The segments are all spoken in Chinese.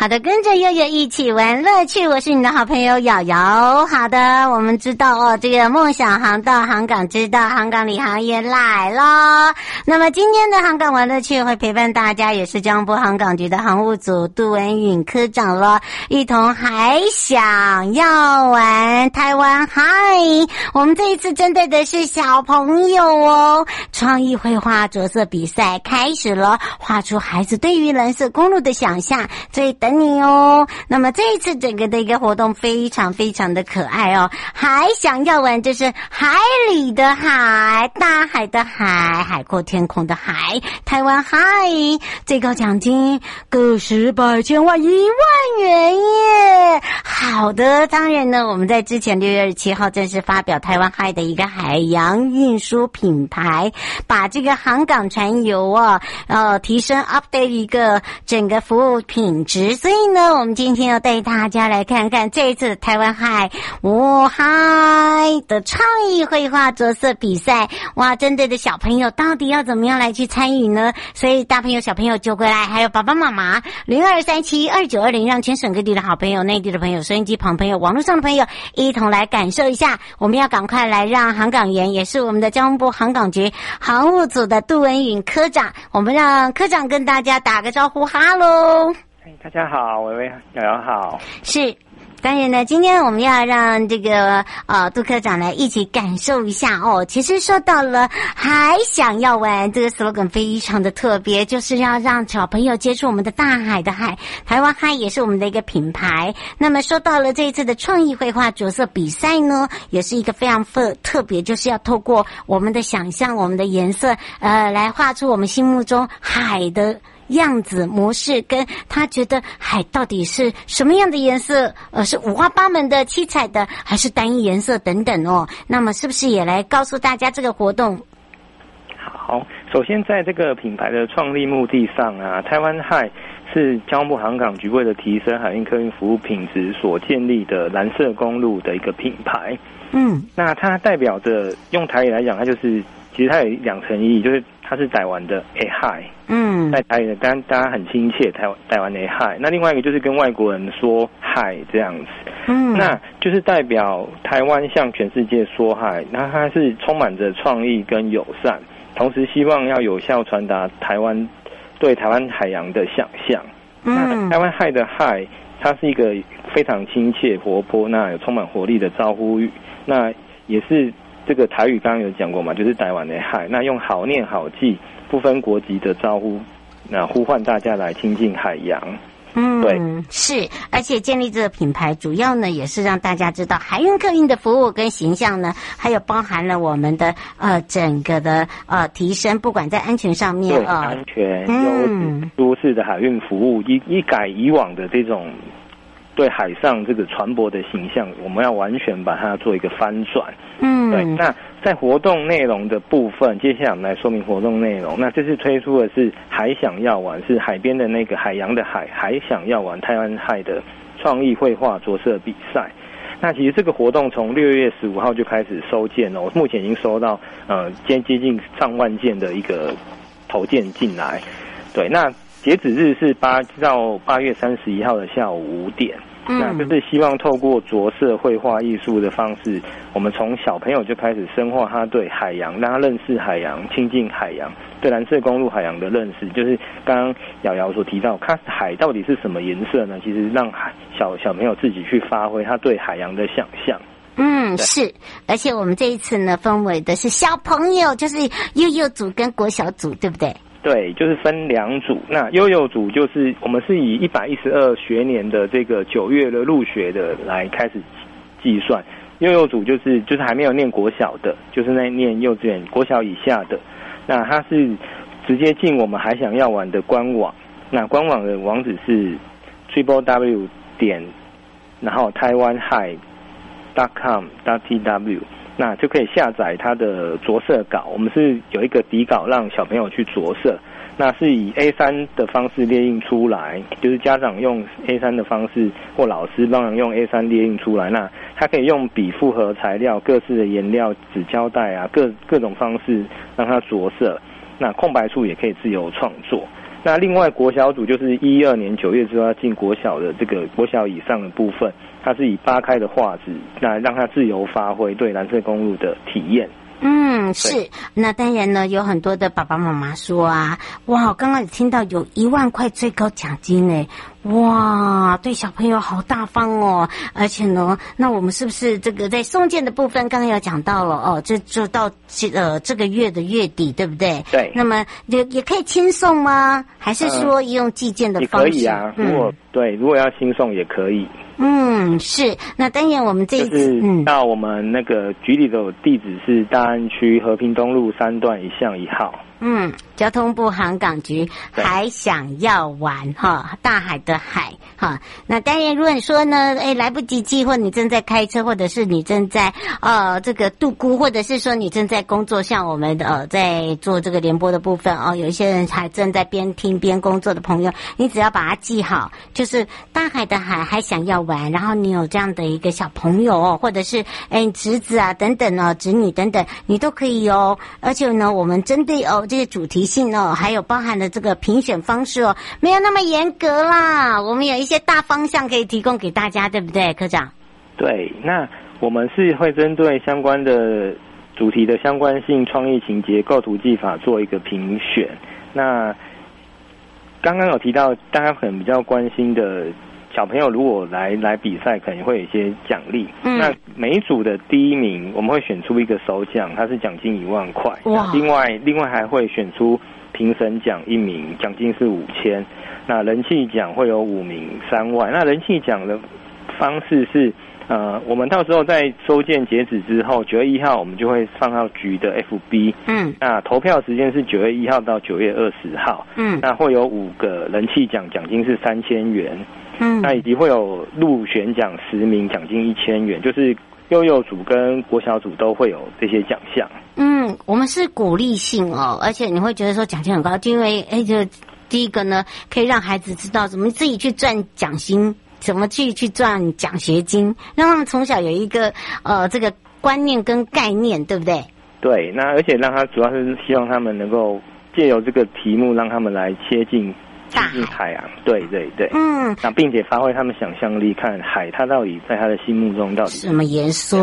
好的，跟着悠悠一起玩乐趣，我是你的好朋友瑶瑶。好的，我们知道哦，这个梦想航道航港知道航港领航员来了。那么今天的航港玩乐趣会陪伴大家，也是交通部航港局的航务组杜文允科长了，一同还想要玩台湾嗨。我们这一次针对的是小朋友哦，创意绘画着色比赛开始了，画出孩子对于蓝色公路的想象。所以。等你哦。那么这一次整个的一个活动非常非常的可爱哦，还想要玩就是海里的海，大海的海，海阔天天空的海，台湾嗨，最高奖金个十百千万一万元耶！好的，当然呢，我们在之前六月二十七号正式发表台湾嗨的一个海洋运输品牌，把这个航港船游啊，呃，提升 update 一个整个服务品质。所以呢，我们今天要带大家来看看这一次台湾嗨我嗨的创意绘画着色比赛。哇，针对的小朋友到底要怎么样来去参与呢？所以大朋友、小朋友就过来，还有爸爸妈妈零二三七二九二零，让全省各地的好朋友、内地的朋友、收音机旁朋友、网络上的朋友一同来感受一下。我们要赶快来让航港员，也是我们的交通部航港局航务组的杜文允科长，我们让科长跟大家打个招呼，哈喽。大家好，维维瑶瑶好。是，当然呢，今天我们要让这个呃杜科长来一起感受一下哦。其实说到了还想要玩这个 slogan 非常的特别，就是要让小朋友接触我们的大海的海。台湾嗨也是我们的一个品牌。那么说到了这一次的创意绘画着色比赛呢，也是一个非常特特别，就是要透过我们的想象、我们的颜色，呃，来画出我们心目中海的。样子模式跟他觉得海到底是什么样的颜色？呃，是五花八门的、七彩的，还是单一颜色等等哦？那么是不是也来告诉大家这个活动？好，首先在这个品牌的创立目的上啊，台湾海是交通部航港局为了提升海运客运服务品质所建立的蓝色公路的一个品牌。嗯，那它代表着用台语来讲，它就是其实它有两层意义，就是。它是台湾的哎嗨，嗯，在台语的，当然大家很亲切，台湾台湾的嗨。那另外一个就是跟外国人说嗨这样子，嗯，那就是代表台湾向全世界说嗨。那它是充满着创意跟友善，同时希望要有效传达台湾对台湾海洋的想象。嗯，那台湾嗨的嗨，它是一个非常亲切、活泼，那有充满活力的招呼语，那也是。这个台语刚刚有讲过嘛，就是台湾的 海，那用好念好记、不分国籍的招呼，那呼唤大家来亲近海洋。嗯，对，是，而且建立这个品牌，主要呢也是让大家知道海运客运的服务跟形象呢，还有包含了我们的呃整个的呃提升，不管在安全上面，啊，呃、安全、优都市的海运服务，一一改以往的这种。对海上这个船舶的形象，我们要完全把它做一个翻转。嗯，对。那在活动内容的部分，接下来我们来说明活动内容。那这次推出的是“海想要玩”，是海边的那个海洋的海，海想要玩台湾海的创意绘画着色比赛。那其实这个活动从六月十五号就开始收件了，我目前已经收到呃接接近上万件的一个投件进来。对，那截止日是八到八月三十一号的下午五点。那就是希望透过着色绘画艺术的方式，我们从小朋友就开始深化他对海洋，让他认识海洋，亲近海洋，对蓝色公路海洋的认识。就是刚刚瑶瑶所提到，看海到底是什么颜色呢？其实让海小小朋友自己去发挥他对海洋的想象。嗯，是，而且我们这一次呢，分为的是小朋友，就是幼幼组跟国小组，对不对？对，就是分两组。那悠悠组就是我们是以一百一十二学年的这个九月的入学的来开始计算。幼幼组就是就是还没有念国小的，就是那念幼稚园国小以下的。那他是直接进我们还想要玩的官网。那官网的网址是 triple w 点，然后台湾 High dot com dot tw。那就可以下载它的着色稿。我们是有一个底稿让小朋友去着色，那是以 A3 的方式列印出来，就是家长用 A3 的方式，或老师帮忙用 A3 列印出来。那他可以用笔复合材料、各式的颜料、纸胶带啊，各各种方式让它着色。那空白处也可以自由创作。那另外国小组就是一二年九月之后要进国小的这个国小以上的部分，它是以八开的画纸，那让它自由发挥对蓝色公路的体验。嗯，是。那当然呢，有很多的爸爸妈妈说啊，哇，刚刚有听到有一万块最高奖金哎，哇，对小朋友好大方哦。而且呢，那我们是不是这个在送件的部分，刚刚有讲到了哦，这就到这呃这个月的月底，对不对？对。那么也也可以轻送吗？还是说用寄件的方式？可以啊，如果、嗯、对，如果要轻送也可以。嗯，是。那当然，我们这一次嗯，到我们那个局里的地址是大安区和平东路三段一巷一号。嗯，交通部航港局还想要玩哈，大海的海哈。那当然，如果你说呢，哎，来不及寄，或你正在开车，或者是你正在呃这个度孤，或者是说你正在工作，像我们呃在做这个联播的部分哦，有一些人还正在边听边工作的朋友，你只要把它记好，就是大海的海还想要玩，然后你有这样的一个小朋友哦，或者是哎侄子啊等等哦，侄女等等，你都可以哦。而且呢，我们针对哦。这些主题性哦，还有包含的这个评选方式哦，没有那么严格啦。我们有一些大方向可以提供给大家，对不对，科长？对，那我们是会针对相关的主题的相关性、创意情节、构图技法做一个评选。那刚刚有提到，大家可能比较关心的。小朋友如果来来比赛，可能会有一些奖励。嗯，那每一组的第一名，我们会选出一个首奖，它是奖金一万块。哇！另外，另外还会选出评审奖一名，奖金是五千。那人气奖会有五名，三万。那人气奖的方式是，呃，我们到时候在收件截止之后，九月一号我们就会放到局的 FB。嗯。那投票时间是九月一号到九月二十号。嗯。那会有五个人气奖，奖金是三千元。嗯，那以及会有入选奖十名，奖金一千元，就是幼幼组跟国小组都会有这些奖项。嗯，我们是鼓励性哦，而且你会觉得说奖金很高，就因为哎，就第一个呢，可以让孩子知道怎么自己去赚奖金，怎么去去赚奖学金，让他们从小有一个呃这个观念跟概念，对不对？对，那而且让他主要是希望他们能够借由这个题目，让他们来切近。大海啊，对对对，嗯，那并且发挥他们想象力，看海它到底在他的心目中到底什么颜色？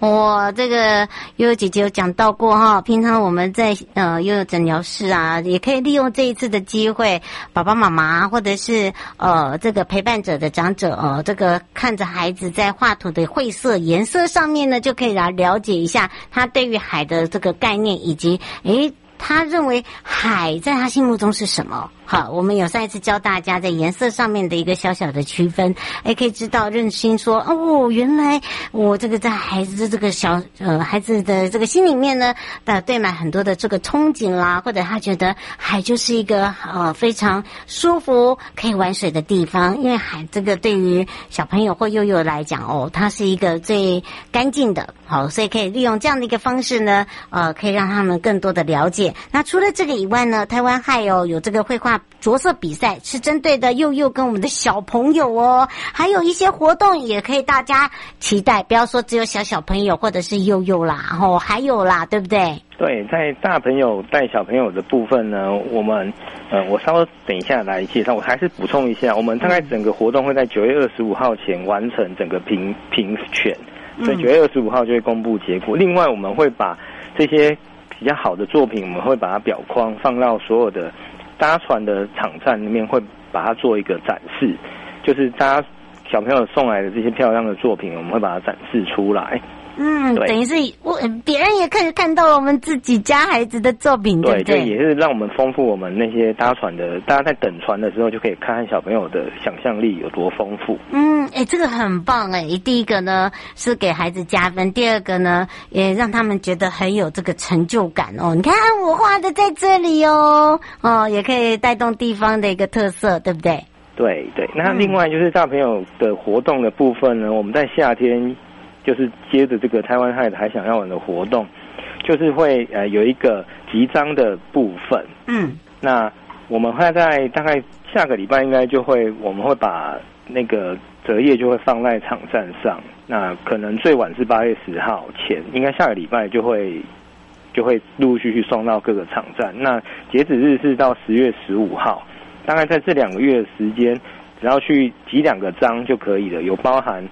我这个悠悠姐姐有讲到过哈，平常我们在呃悠悠诊疗室啊，也可以利用这一次的机会，爸爸妈妈或者是呃这个陪伴者的长者哦，这个看着孩子在画图的绘色颜色上面呢，就可以来了解一下他对于海的这个概念，以及诶他认为海在他心目中是什么？好，我们有上一次教大家在颜色上面的一个小小的区分，也可以知道认清说哦，原来我这个在孩子的这个小呃孩子的这个心里面呢，呃堆满很多的这个憧憬啦，或者他觉得海就是一个呃非常舒服可以玩水的地方，因为海这个对于小朋友或幼幼来讲哦，它是一个最干净的，好，所以可以利用这样的一个方式呢，呃，可以让他们更多的了解。那除了这个以外呢，台湾还有有这个绘画。着色比赛是针对的幼幼跟我们的小朋友哦，还有一些活动也可以大家期待，不要说只有小小朋友或者是幼幼啦，然后还有啦，对不对？对，在大朋友带小朋友的部分呢，我们呃，我稍微等一下来介绍，我还是补充一下，我们大概整个活动会在九月二十五号前完成整个评评选，所以九月二十五号就会公布结果。另外，我们会把这些比较好的作品，我们会把它裱框放到所有的。搭船的场站里面会把它做一个展示，就是搭小朋友送来的这些漂亮的作品，我们会把它展示出来。嗯，等于是我别人也可以看到我们自己家孩子的作品，对不对？对，也是让我们丰富我们那些搭船的，大家在等船的时候就可以看看小朋友的想象力有多丰富。嗯，哎，这个很棒哎！第一个呢是给孩子加分，第二个呢也让他们觉得很有这个成就感哦。你看我画的在这里哦，哦，也可以带动地方的一个特色，对不对？对对。那另外就是大朋友的活动的部分呢，我们在夏天。就是接着这个台湾海的还想要玩的活动，就是会呃有一个集章的部分。嗯，那我们会在大概下个礼拜应该就会，我们会把那个折页就会放在场站上。那可能最晚是八月十号前，应该下个礼拜就会就会陆陆续续送到各个场站。那截止日是到十月十五号，大概在这两个月的时间，只要去集两个章就可以了。有包含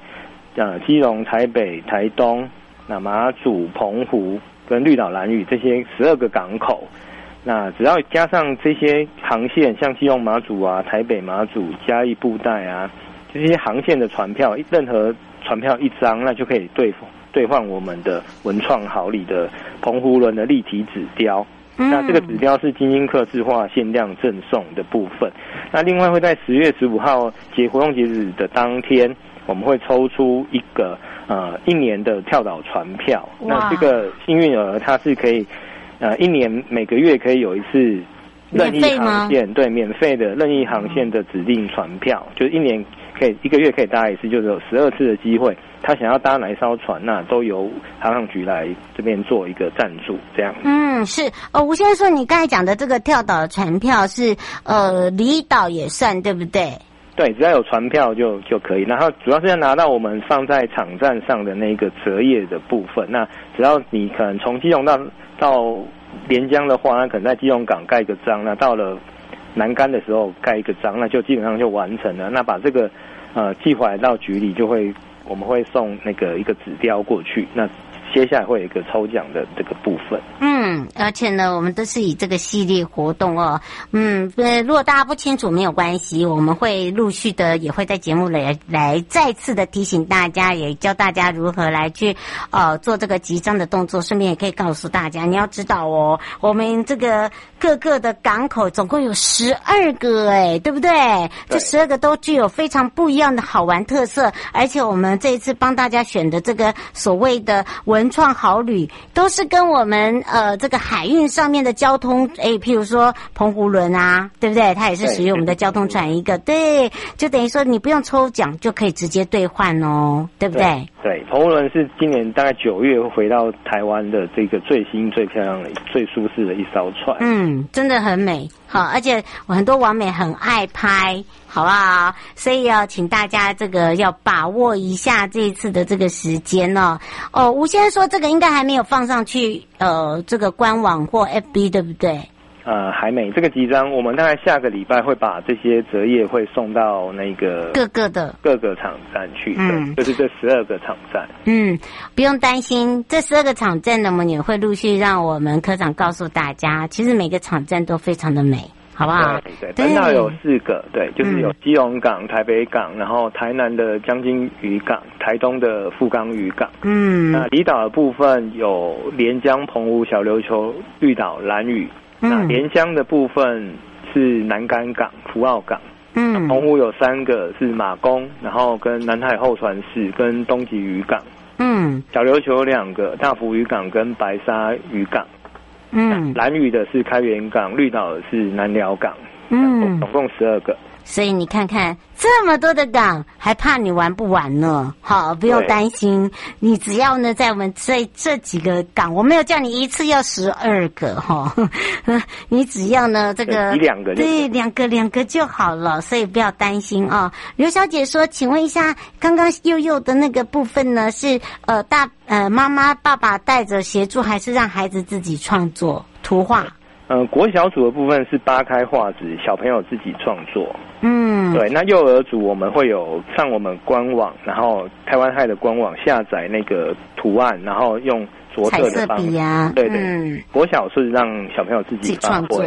呃基隆、台北、台东、那马祖、澎湖跟绿岛、兰屿这些十二个港口。那只要加上这些航线，像基隆马祖啊、台北马祖、嘉义布袋啊这些航线的船票，任何船票一张，那就可以兑兑换我们的文创好礼的澎湖轮的立体纸雕。嗯。那这个指标是精英客制化限量赠送的部分。那另外会在十月十五号节活动截止的当天，我们会抽出一个呃一年的跳岛船票。那这个幸运儿他是可以。呃，一年每个月可以有一次任意航线，对，免费的任意航线的指定船票，就是一年可以一个月可以搭一次，就是有十二次的机会。他想要搭哪一艘船，那都由航航局来这边做一个赞助，这样。嗯，是。呃，吴先生说，你刚才讲的这个跳岛的船票是呃离岛也算，对不对？对，只要有船票就就可以。然后主要是要拿到我们放在场站上的那个折页的部分。那只要你可能从基隆到到连江的话，那可能在基隆港盖一个章，那到了南竿的时候盖一个章，那就基本上就完成了。那把这个呃寄回来到局里，就会我们会送那个一个纸雕过去。那接下来会有一个抽奖的这个部分。嗯，而且呢，我们都是以这个系列活动哦。嗯，呃，如果大家不清楚没有关系，我们会陆续的也会在节目来来再次的提醒大家，也教大家如何来去呃做这个集章的动作。顺便也可以告诉大家，你要知道哦，我们这个各个的港口总共有十二个哎，对不对？对。这十二个都具有非常不一样的好玩特色，而且我们这一次帮大家选的这个所谓的文。文创好旅都是跟我们呃这个海运上面的交通，哎，譬如说澎湖轮啊，对不对？它也是属于我们的交通船一个，对，就等于说你不用抽奖就可以直接兑换哦，对不对？对，澎湖轮是今年大概九月回到台湾的这个最新、最漂亮的、最舒适的一艘船。嗯，真的很美，好，而且我很多网美很爱拍。好不好？所以要请大家这个要把握一下这一次的这个时间哦。哦，吴先生说这个应该还没有放上去，呃，这个官网或 FB 对不对？呃，还没。这个集章我们大概下个礼拜会把这些折页会送到那个各个的各个场站去，嗯，就是这十二个场站。嗯，不用担心，这十二个场站呢，我们也会陆续让我们科长告诉大家，其实每个场站都非常的美。好不好？对，对，本岛有四个，对，就是有基隆港、台北港，然后台南的将军渔港，台东的富冈渔港。嗯，那离岛的部分有连江、澎湖、小琉球、绿岛、兰屿。那连江的部分是南竿港、福澳港。嗯，澎湖有三个是马公，然后跟南海候船室跟东吉渔港。嗯，小琉球有两个大福渔港跟白沙渔港。嗯，蓝屿的是开元港，绿岛的是南寮港，嗯，总共十二个。所以你看看这么多的港，还怕你玩不完呢？好，不用担心，你只要呢在我们这这几个港，我没有叫你一次要十二个哈，你只要呢这个两个对两个两个就好了，所以不要担心啊。刘小姐说，请问一下，刚刚幼幼的那个部分呢，是呃大呃妈妈爸爸带着协助，还是让孩子自己创作图画？嗯、呃，国小组的部分是扒开画纸，小朋友自己创作。嗯，对。那幼儿组我们会有上我们官网，然后台湾嗨的官网下载那个图案，然后用着色的方式。啊、对对。嗯、国小是让小朋友自己创作。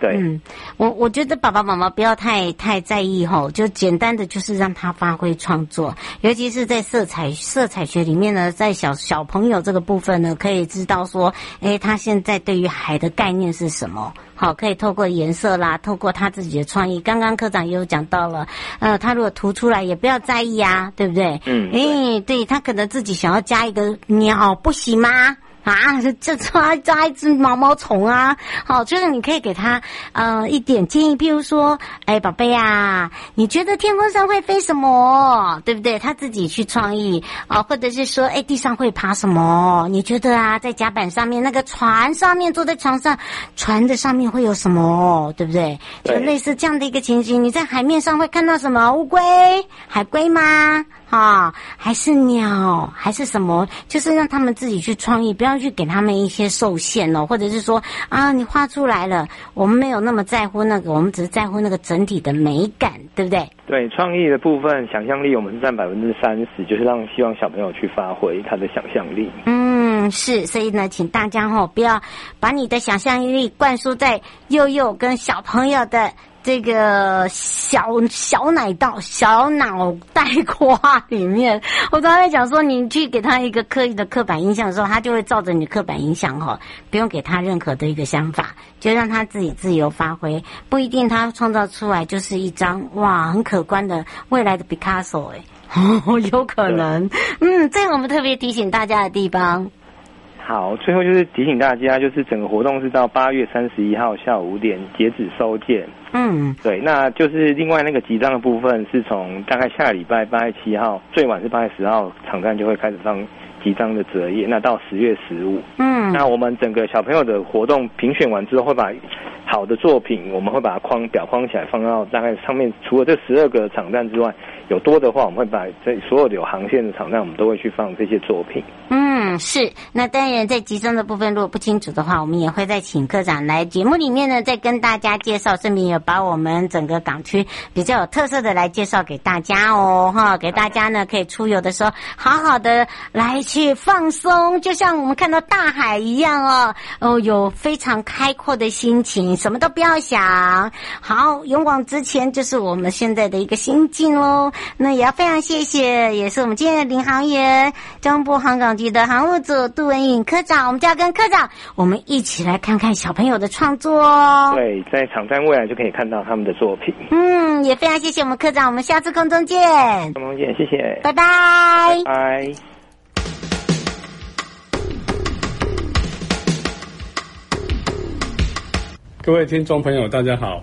对，嗯，我我觉得爸爸妈妈不要太太在意吼，就简单的就是让他发挥创作，尤其是在色彩色彩学里面呢，在小小朋友这个部分呢，可以知道说，诶，他现在对于海的概念是什么？好，可以透过颜色啦，透过他自己的创意。刚刚科长也有讲到了，呃，他如果涂出来也不要在意啊，对不对？嗯，诶，对，他可能自己想要加一个鸟，不行吗？啊，这抓抓一只毛毛虫啊，好，就是你可以给他呃一点建议，譬如说，哎，宝贝啊，你觉得天空上会飞什么？对不对？他自己去创意啊，或者是说，哎，地上会爬什么？你觉得啊，在甲板上面那个船上面坐在床上，船的上面会有什么？对不对？就类似这样的一个情形，你在海面上会看到什么？乌龟、海龟吗？啊，还是鸟，还是什么？就是让他们自己去创意，不要去给他们一些受限哦，或者是说啊，你画出来了，我们没有那么在乎那个，我们只是在乎那个整体的美感，对不对？对，创意的部分，想象力我们是占百分之三十，就是让希望小朋友去发挥他的想象力。嗯，是，所以呢，请大家吼、哦、不要把你的想象力灌输在幼幼跟小朋友的。这个小小奶道、小脑袋瓜里面，我刚才讲说，你去给他一个刻意的刻板印象的时候，他就会照着你刻板印象哈，不用给他任何的一个想法，就让他自己自由发挥，不一定他创造出来就是一张哇很可观的未来的 Picasso 哎，哦，有可能，嗯，这我们特别提醒大家的地方。好，最后就是提醒大家，就是整个活动是到八月三十一号下午五点截止收件。嗯，对，那就是另外那个集章的部分是从大概下礼拜八月七号，最晚是八月十号，场站就会开始放集章的折页。那到十月十五，嗯，那我们整个小朋友的活动评选完之后，会把好的作品，我们会把它框表框起来，放到大概上面。除了这十二个场站之外，有多的话，我们会把这所有的有航线的场站，我们都会去放这些作品。嗯，是。那当然，在集章的部分，如果不清楚的话，我们也会再请科长来节目里面呢，再跟大家介绍。顺便也把我们整个港区比较有特色的来介绍给大家哦，哈，给大家呢可以出游的时候，好好的来去放松，就像我们看到大海一样哦，哦，有非常开阔的心情，什么都不要想，好，勇往直前，就是我们现在的一个心境喽。那也要非常谢谢，也是我们今天的领航员，中部航港局的航务组杜文颖科长。我们就要跟科长，我们一起来看看小朋友的创作哦。对，在场站未来就可以看到他们的作品。嗯，也非常谢谢我们科长，我们下次空中见。空中见，谢谢，拜拜。拜拜。各位听众朋友，大家好。